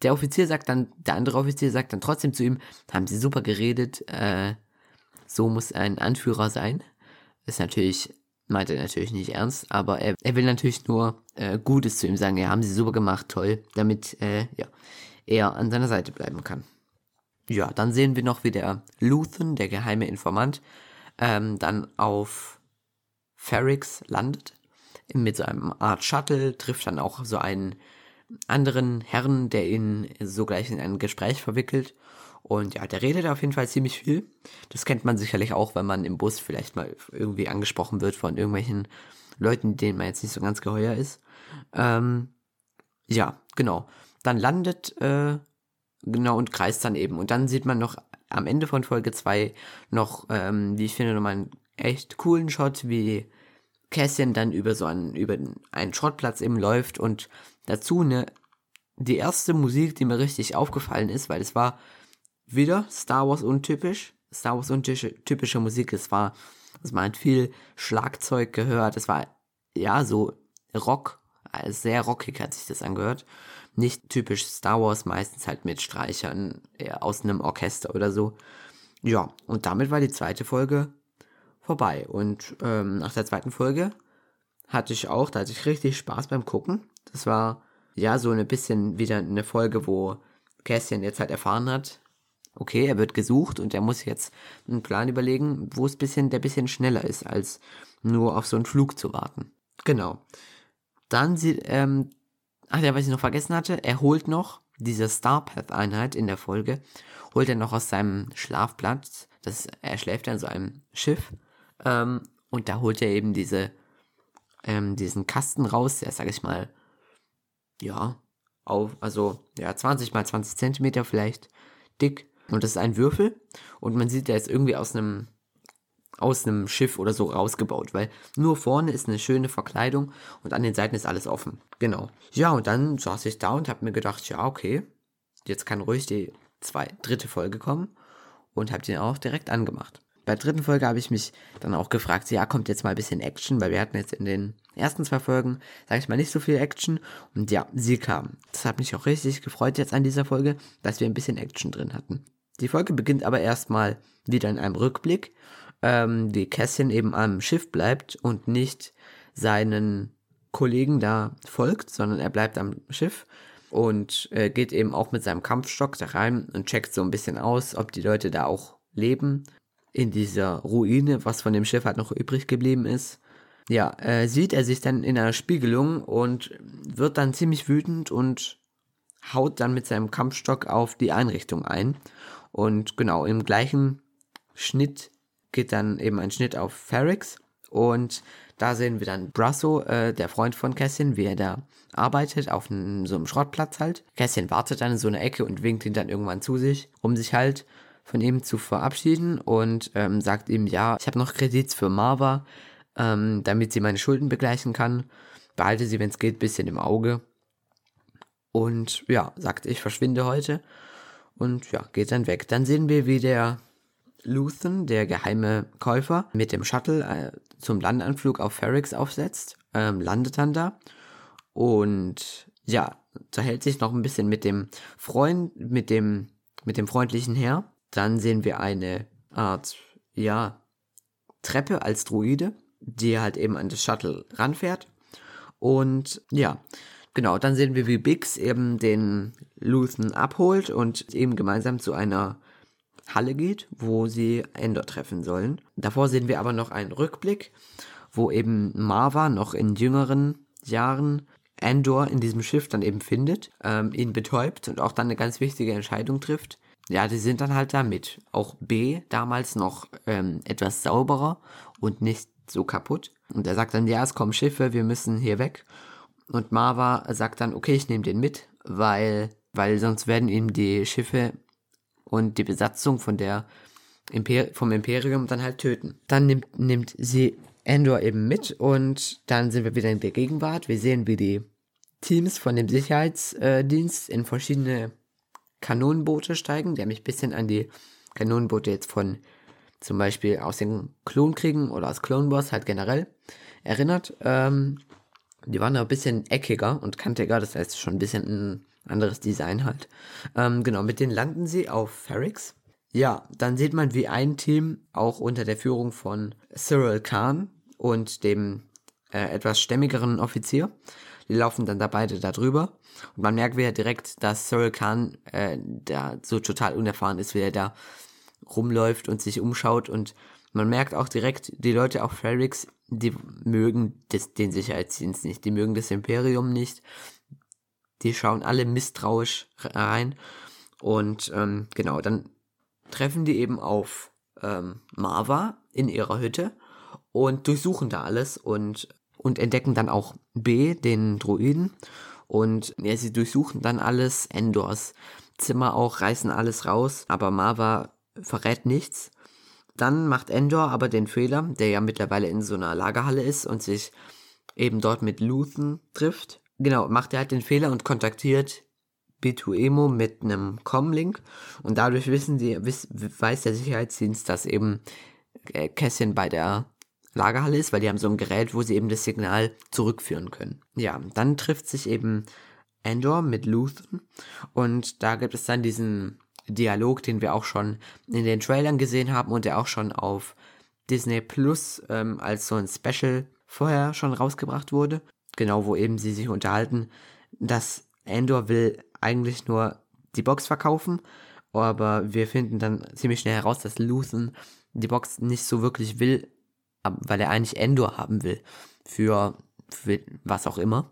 Der Offizier sagt dann, der andere Offizier sagt dann trotzdem zu ihm, haben sie super geredet, äh, so muss ein Anführer sein. Ist natürlich meint er natürlich nicht ernst, aber er, er will natürlich nur äh, Gutes zu ihm sagen. Ja, haben sie super gemacht, toll, damit äh, ja, er an seiner Seite bleiben kann. Ja, dann sehen wir noch, wie der Luthen, der geheime Informant, ähm, dann auf Ferrix landet. Mit so einem Art Shuttle, trifft dann auch so einen anderen Herrn, der ihn sogleich in ein Gespräch verwickelt und ja, der redet auf jeden Fall ziemlich viel. Das kennt man sicherlich auch, wenn man im Bus vielleicht mal irgendwie angesprochen wird von irgendwelchen Leuten, denen man jetzt nicht so ganz geheuer ist. Ähm, ja, genau. Dann landet, äh, genau, und kreist dann eben. Und dann sieht man noch am Ende von Folge 2 noch, ähm, wie ich finde, nochmal einen echt coolen Shot, wie Cassian dann über so einen, über einen Schrottplatz eben läuft und dazu eine, die erste Musik, die mir richtig aufgefallen ist, weil es war wieder Star Wars untypisch, Star Wars untypische Musik, es war, es man hat viel Schlagzeug gehört, es war, ja, so Rock, sehr rockig hat sich das angehört. Nicht typisch Star Wars, meistens halt mit Streichern, eher aus einem Orchester oder so. Ja, und damit war die zweite Folge vorbei. Und ähm, nach der zweiten Folge hatte ich auch, da hatte ich richtig Spaß beim Gucken. Das war ja so ein bisschen wieder eine Folge, wo Cassian jetzt halt erfahren hat, okay, er wird gesucht und er muss jetzt einen Plan überlegen, wo es bisschen, der bisschen schneller ist, als nur auf so einen Flug zu warten. Genau. Dann sieht, ähm, ach ja, was ich noch vergessen hatte, er holt noch diese Starpath-Einheit in der Folge, holt er noch aus seinem Schlafplatz, das, er schläft an so einem Schiff, ähm, und da holt er eben diese, ähm, diesen Kasten raus, der, sag ich mal, ja, auf, also, ja, 20 mal 20 Zentimeter vielleicht dick. Und das ist ein Würfel. Und man sieht, der ist irgendwie aus einem, aus einem Schiff oder so rausgebaut, weil nur vorne ist eine schöne Verkleidung und an den Seiten ist alles offen. Genau. Ja, und dann saß ich da und habe mir gedacht, ja, okay, jetzt kann ruhig die zwei, dritte Folge kommen und habe den auch direkt angemacht. Bei der dritten Folge habe ich mich dann auch gefragt, ja, kommt jetzt mal ein bisschen Action, weil wir hatten jetzt in den ersten zwei Folgen, sage ich mal, nicht so viel Action. Und ja, sie kam. Das hat mich auch richtig gefreut jetzt an dieser Folge, dass wir ein bisschen Action drin hatten. Die Folge beginnt aber erstmal wieder in einem Rückblick, ähm, wie Cassian eben am Schiff bleibt und nicht seinen Kollegen da folgt, sondern er bleibt am Schiff und äh, geht eben auch mit seinem Kampfstock da rein und checkt so ein bisschen aus, ob die Leute da auch leben in dieser Ruine, was von dem Schiff halt noch übrig geblieben ist. Ja, äh, sieht er sich dann in einer Spiegelung und wird dann ziemlich wütend und haut dann mit seinem Kampfstock auf die Einrichtung ein. Und genau, im gleichen Schnitt geht dann eben ein Schnitt auf Ferrix. Und da sehen wir dann Brasso, äh, der Freund von Cassian, wie er da arbeitet, auf so einem Schrottplatz halt. Cassian wartet dann in so einer Ecke und winkt ihn dann irgendwann zu sich, um sich halt von ihm zu verabschieden und ähm, sagt ihm, ja, ich habe noch Kredits für Marva, ähm, damit sie meine Schulden begleichen kann. Behalte sie, wenn es geht, bisschen im Auge. Und ja, sagt, ich verschwinde heute. Und ja, geht dann weg. Dann sehen wir, wie der Luthen, der geheime Käufer, mit dem Shuttle äh, zum Landanflug auf Ferrix aufsetzt, ähm, landet dann da. Und ja, unterhält sich noch ein bisschen mit dem Freund, mit dem, mit dem freundlichen Herr. Dann sehen wir eine Art, ja, Treppe als Druide, die halt eben an das Shuttle ranfährt. Und ja, genau, dann sehen wir, wie Bix eben den Luthen abholt und eben gemeinsam zu einer Halle geht, wo sie Endor treffen sollen. Davor sehen wir aber noch einen Rückblick, wo eben Marva noch in jüngeren Jahren Endor in diesem Schiff dann eben findet, ähm, ihn betäubt und auch dann eine ganz wichtige Entscheidung trifft, ja, die sind dann halt da mit. Auch B damals noch ähm, etwas sauberer und nicht so kaputt. Und er sagt dann, ja, es kommen Schiffe, wir müssen hier weg. Und Marva sagt dann, okay, ich nehme den mit, weil, weil sonst werden ihm die Schiffe und die Besatzung von der Imper vom Imperium dann halt töten. Dann nimmt, nimmt sie Endor eben mit und dann sind wir wieder in der Gegenwart. Wir sehen, wie die Teams von dem Sicherheitsdienst in verschiedene Kanonenboote steigen, der mich ein bisschen an die Kanonenboote jetzt von zum Beispiel aus den Klonkriegen oder aus Clone Wars halt generell erinnert. Ähm, die waren ein bisschen eckiger und kantiger, das heißt schon ein bisschen ein anderes Design halt. Ähm, genau, mit denen landen sie auf Ferrix. Ja, dann sieht man, wie ein Team auch unter der Führung von Cyril Khan und dem äh, etwas stämmigeren Offizier die laufen dann da beide da drüber. Und man merkt wieder direkt, dass Cyril Khan äh, da so total unerfahren ist, wie er da rumläuft und sich umschaut. Und man merkt auch direkt, die Leute auf Ferrix, die mögen das, den Sicherheitsdienst nicht. Die mögen das Imperium nicht. Die schauen alle misstrauisch rein. Und ähm, genau, dann treffen die eben auf ähm, Marva in ihrer Hütte und durchsuchen da alles und und entdecken dann auch B, den Druiden. Und ja, sie durchsuchen dann alles, Endors Zimmer auch, reißen alles raus, aber Marva verrät nichts. Dann macht Endor aber den Fehler, der ja mittlerweile in so einer Lagerhalle ist und sich eben dort mit Luthen trifft. Genau, macht er halt den Fehler und kontaktiert B2Emo mit einem Com-Link und dadurch wissen die, weiß der Sicherheitsdienst, dass eben äh, Cassian bei der Lagerhalle ist, weil die haben so ein Gerät, wo sie eben das Signal zurückführen können. Ja, dann trifft sich eben Endor mit Luthen und da gibt es dann diesen Dialog, den wir auch schon in den Trailern gesehen haben und der auch schon auf Disney Plus ähm, als so ein Special vorher schon rausgebracht wurde. Genau, wo eben sie sich unterhalten, dass Endor will eigentlich nur die Box verkaufen, aber wir finden dann ziemlich schnell heraus, dass Luthen die Box nicht so wirklich will, weil er eigentlich Endor haben will. Für, für was auch immer.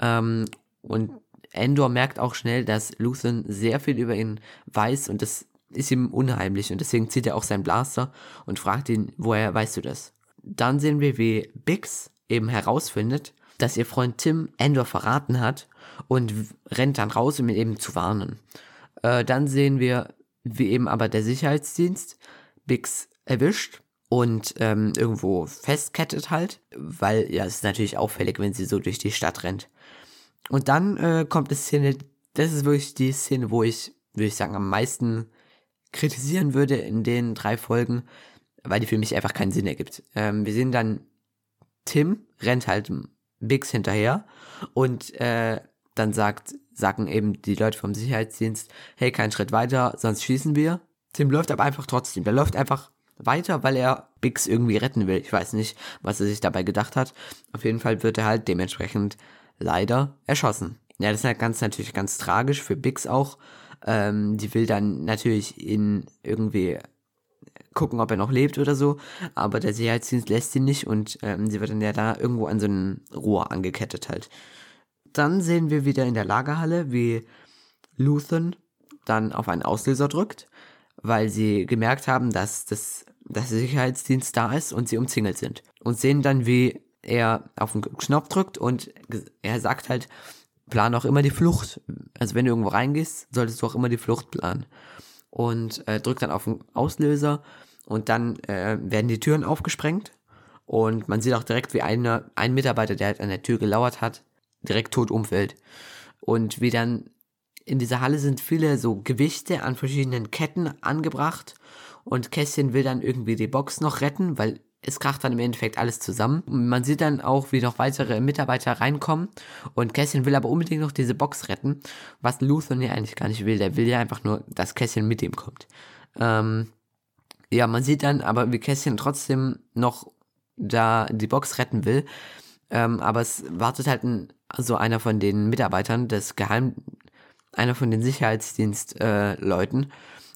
Ähm, und Endor merkt auch schnell, dass Luthen sehr viel über ihn weiß und das ist ihm unheimlich und deswegen zieht er auch seinen Blaster und fragt ihn, woher weißt du das? Dann sehen wir, wie Bix eben herausfindet, dass ihr Freund Tim Endor verraten hat und rennt dann raus, um ihn eben zu warnen. Äh, dann sehen wir, wie eben aber der Sicherheitsdienst Bix erwischt und ähm, irgendwo festkettet halt, weil ja, es ist natürlich auffällig, wenn sie so durch die Stadt rennt. Und dann äh, kommt die Szene, das ist wirklich die Szene, wo ich, würde ich sagen, am meisten kritisieren würde in den drei Folgen, weil die für mich einfach keinen Sinn ergibt. Ähm, wir sehen dann, Tim rennt halt Bix hinterher und äh, dann sagt, sagen eben die Leute vom Sicherheitsdienst, hey, keinen Schritt weiter, sonst schießen wir. Tim läuft aber einfach trotzdem. Der läuft einfach weiter, weil er Bix irgendwie retten will. Ich weiß nicht, was er sich dabei gedacht hat. Auf jeden Fall wird er halt dementsprechend leider erschossen. Ja, das ist halt ganz natürlich ganz tragisch für Bix auch. Ähm, die will dann natürlich ihn irgendwie gucken, ob er noch lebt oder so, aber der Sicherheitsdienst lässt ihn nicht und ähm, sie wird dann ja da irgendwo an so ein Rohr angekettet halt. Dann sehen wir wieder in der Lagerhalle, wie Luthen dann auf einen Auslöser drückt, weil sie gemerkt haben, dass das dass der Sicherheitsdienst da ist und sie umzingelt sind. Und sehen dann, wie er auf den Knopf drückt und er sagt halt, plan auch immer die Flucht. Also wenn du irgendwo reingehst, solltest du auch immer die Flucht planen. Und äh, drückt dann auf den Auslöser und dann äh, werden die Türen aufgesprengt. Und man sieht auch direkt, wie eine, ein Mitarbeiter, der halt an der Tür gelauert hat, direkt tot umfällt. Und wie dann in dieser Halle sind viele so Gewichte an verschiedenen Ketten angebracht. Und Kästchen will dann irgendwie die Box noch retten, weil es kracht dann im Endeffekt alles zusammen. Man sieht dann auch, wie noch weitere Mitarbeiter reinkommen und Kässchen will aber unbedingt noch diese Box retten, was Luthor ja eigentlich gar nicht will. Der will ja einfach nur, dass Kässchen mit ihm kommt. Ähm, ja, man sieht dann aber, wie Kässchen trotzdem noch da die Box retten will. Ähm, aber es wartet halt ein, so einer von den Mitarbeitern des Geheim, einer von den Sicherheitsdienstleuten. Äh,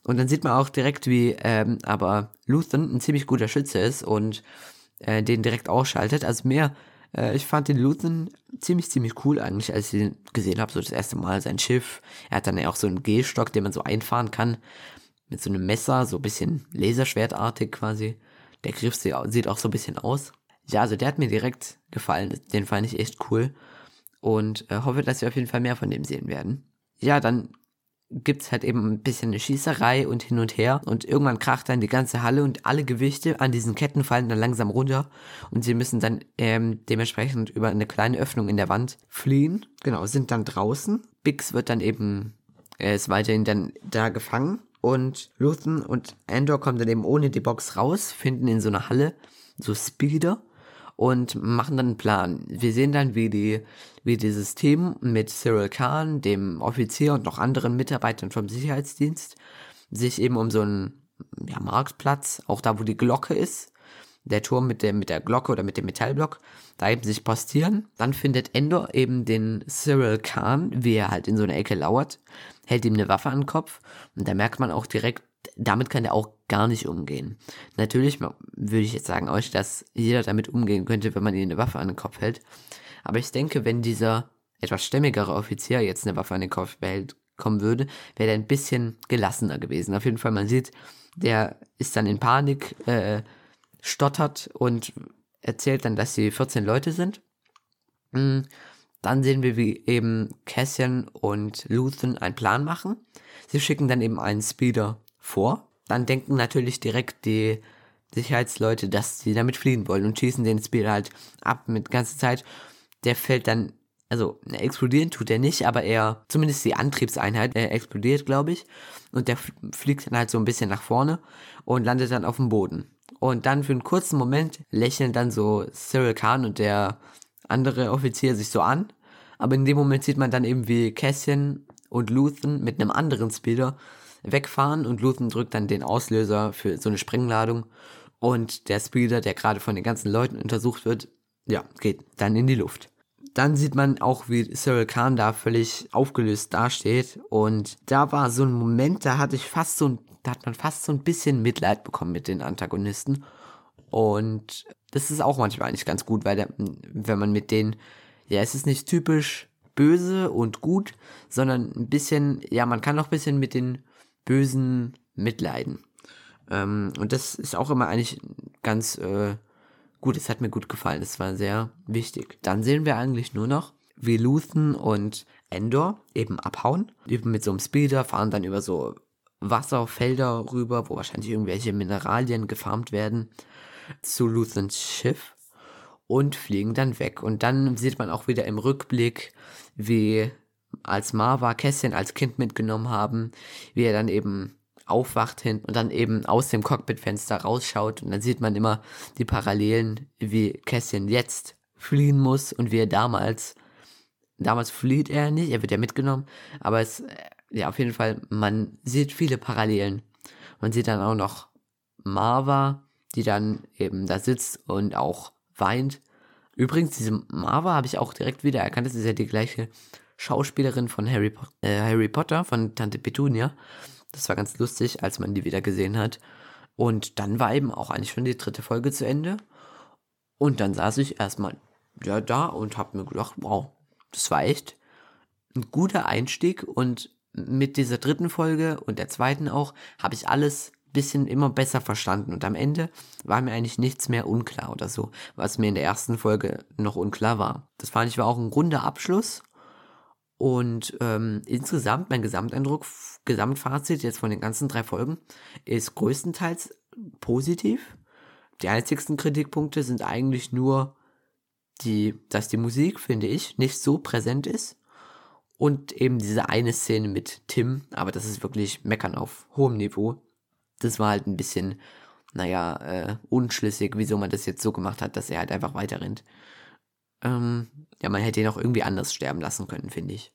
und dann sieht man auch direkt, wie ähm, aber Luthen ein ziemlich guter Schütze ist und äh, den direkt ausschaltet. Also mehr, äh, ich fand den Luthen ziemlich, ziemlich cool eigentlich, als ich ihn gesehen habe, so das erste Mal sein Schiff. Er hat dann ja auch so einen Gehstock, den man so einfahren kann, mit so einem Messer, so ein bisschen laserschwertartig quasi. Der Griff sieht auch so ein bisschen aus. Ja, also der hat mir direkt gefallen. Den fand ich echt cool. Und äh, hoffe, dass wir auf jeden Fall mehr von dem sehen werden. Ja, dann gibt es halt eben ein bisschen eine Schießerei und hin und her und irgendwann kracht dann die ganze Halle und alle Gewichte an diesen Ketten fallen dann langsam runter und sie müssen dann ähm, dementsprechend über eine kleine Öffnung in der Wand fliehen. Genau, sind dann draußen. Bix wird dann eben, er ist weiterhin dann da gefangen und Luthen und Andor kommen dann eben ohne die Box raus, finden in so einer Halle so Speeder und machen dann einen Plan. Wir sehen dann, wie die, wie dieses Team mit Cyril Khan, dem Offizier und noch anderen Mitarbeitern vom Sicherheitsdienst sich eben um so einen ja, Marktplatz, auch da, wo die Glocke ist, der Turm mit der, mit der Glocke oder mit dem Metallblock, da eben sich postieren. Dann findet Endor eben den Cyril Khan, wie er halt in so einer Ecke lauert, hält ihm eine Waffe an den Kopf und da merkt man auch direkt, damit kann er auch gar nicht umgehen. Natürlich würde ich jetzt sagen euch, dass jeder damit umgehen könnte, wenn man ihm eine Waffe an den Kopf hält. Aber ich denke, wenn dieser etwas stämmigere Offizier jetzt eine Waffe an den Kopf behält, kommen würde, wäre er ein bisschen gelassener gewesen. Auf jeden Fall, man sieht, der ist dann in Panik, äh, stottert und erzählt dann, dass sie 14 Leute sind. Mm, dann sehen wir, wie eben Cassian und Luthen einen Plan machen. Sie schicken dann eben einen Speeder vor. Dann denken natürlich direkt die Sicherheitsleute, dass sie damit fliehen wollen und schießen den Speeder halt ab mit ganzer Zeit. Der fällt dann, also explodieren tut er nicht, aber er, zumindest die Antriebseinheit, er explodiert, glaube ich. Und der fliegt dann halt so ein bisschen nach vorne und landet dann auf dem Boden. Und dann für einen kurzen Moment lächeln dann so Cyril Khan und der andere Offizier sich so an. Aber in dem Moment sieht man dann eben, wie Cassian und Luthen mit einem anderen Speeder wegfahren und Luthen drückt dann den Auslöser für so eine Sprengladung und der Speeder, der gerade von den ganzen Leuten untersucht wird, ja, geht dann in die Luft. Dann sieht man auch, wie Cyril Khan da völlig aufgelöst dasteht und da war so ein Moment, da hatte ich fast so ein, da hat man fast so ein bisschen Mitleid bekommen mit den Antagonisten und das ist auch manchmal eigentlich ganz gut, weil der, wenn man mit denen, ja, es ist nicht typisch böse und gut, sondern ein bisschen, ja, man kann auch ein bisschen mit den Bösen mitleiden. Ähm, und das ist auch immer eigentlich ganz äh, gut. Es hat mir gut gefallen. Das war sehr wichtig. Dann sehen wir eigentlich nur noch, wie Luthen und Endor eben abhauen. Eben mit so einem Speeder, fahren dann über so Wasserfelder rüber, wo wahrscheinlich irgendwelche Mineralien gefarmt werden, zu Luthens Schiff und fliegen dann weg. Und dann sieht man auch wieder im Rückblick, wie als Marva Kässchen als Kind mitgenommen haben, wie er dann eben aufwacht hin und dann eben aus dem Cockpitfenster rausschaut und dann sieht man immer die Parallelen, wie Kässchen jetzt fliehen muss und wie er damals, damals flieht er nicht, er wird ja mitgenommen, aber es, äh, ja, auf jeden Fall, man sieht viele Parallelen. Man sieht dann auch noch Marva, die dann eben da sitzt und auch weint. Übrigens, diese Marva habe ich auch direkt wieder erkannt, das ist ja die gleiche Schauspielerin von Harry, po äh, Harry Potter, von Tante Petunia. Das war ganz lustig, als man die wieder gesehen hat. Und dann war eben auch eigentlich schon die dritte Folge zu Ende. Und dann saß ich erstmal ja, da und habe mir gedacht, wow, das war echt ein guter Einstieg. Und mit dieser dritten Folge und der zweiten auch habe ich alles ein bisschen immer besser verstanden. Und am Ende war mir eigentlich nichts mehr unklar oder so, was mir in der ersten Folge noch unklar war. Das fand ich war auch ein runder Abschluss und ähm, insgesamt, mein Gesamteindruck, Gesamtfazit jetzt von den ganzen drei Folgen, ist größtenteils positiv. Die einzigsten Kritikpunkte sind eigentlich nur, die, dass die Musik, finde ich, nicht so präsent ist. Und eben diese eine Szene mit Tim, aber das ist wirklich Meckern auf hohem Niveau. Das war halt ein bisschen, naja, äh, unschlüssig, wieso man das jetzt so gemacht hat, dass er halt einfach weiter rennt. Ähm, ja, man hätte ihn auch irgendwie anders sterben lassen können, finde ich.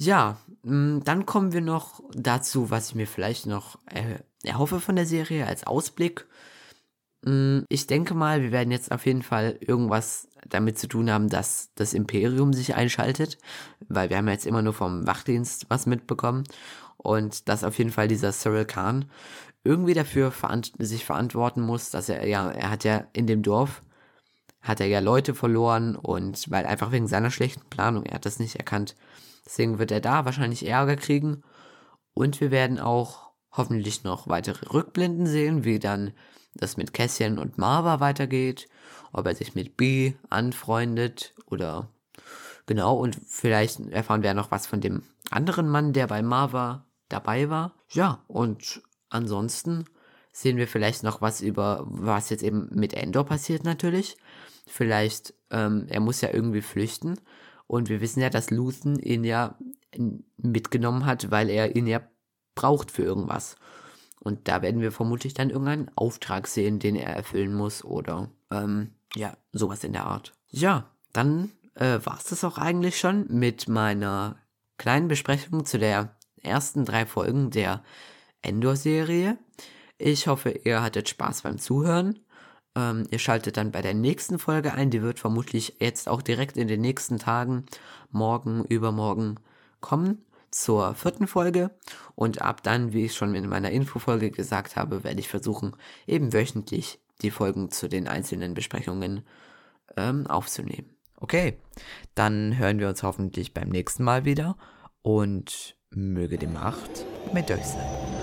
Ja, mm, dann kommen wir noch dazu, was ich mir vielleicht noch erhoffe von der Serie als Ausblick. Mm, ich denke mal, wir werden jetzt auf jeden Fall irgendwas damit zu tun haben, dass das Imperium sich einschaltet, weil wir haben jetzt immer nur vom Wachdienst was mitbekommen und dass auf jeden Fall dieser Cyril Khan irgendwie dafür verant sich verantworten muss, dass er ja, er hat ja in dem Dorf hat er ja Leute verloren und weil einfach wegen seiner schlechten Planung, er hat das nicht erkannt. Deswegen wird er da wahrscheinlich Ärger kriegen. Und wir werden auch hoffentlich noch weitere Rückblenden sehen, wie dann das mit Cassian und Marva weitergeht, ob er sich mit B anfreundet oder genau und vielleicht erfahren wir noch was von dem anderen Mann, der bei Marva dabei war. Ja, und ansonsten sehen wir vielleicht noch was über, was jetzt eben mit Endor passiert natürlich. Vielleicht, ähm, er muss ja irgendwie flüchten. Und wir wissen ja, dass Luthen ihn ja mitgenommen hat, weil er ihn ja braucht für irgendwas. Und da werden wir vermutlich dann irgendeinen Auftrag sehen, den er erfüllen muss oder ähm, ja, sowas in der Art. Ja, dann äh, war es das auch eigentlich schon mit meiner kleinen Besprechung zu der ersten drei Folgen der Endor-Serie. Ich hoffe, ihr hattet Spaß beim Zuhören. Ähm, ihr schaltet dann bei der nächsten Folge ein. Die wird vermutlich jetzt auch direkt in den nächsten Tagen, morgen, übermorgen kommen zur vierten Folge. Und ab dann, wie ich schon in meiner Infofolge gesagt habe, werde ich versuchen, eben wöchentlich die Folgen zu den einzelnen Besprechungen ähm, aufzunehmen. Okay, dann hören wir uns hoffentlich beim nächsten Mal wieder und möge die Macht mit euch sein.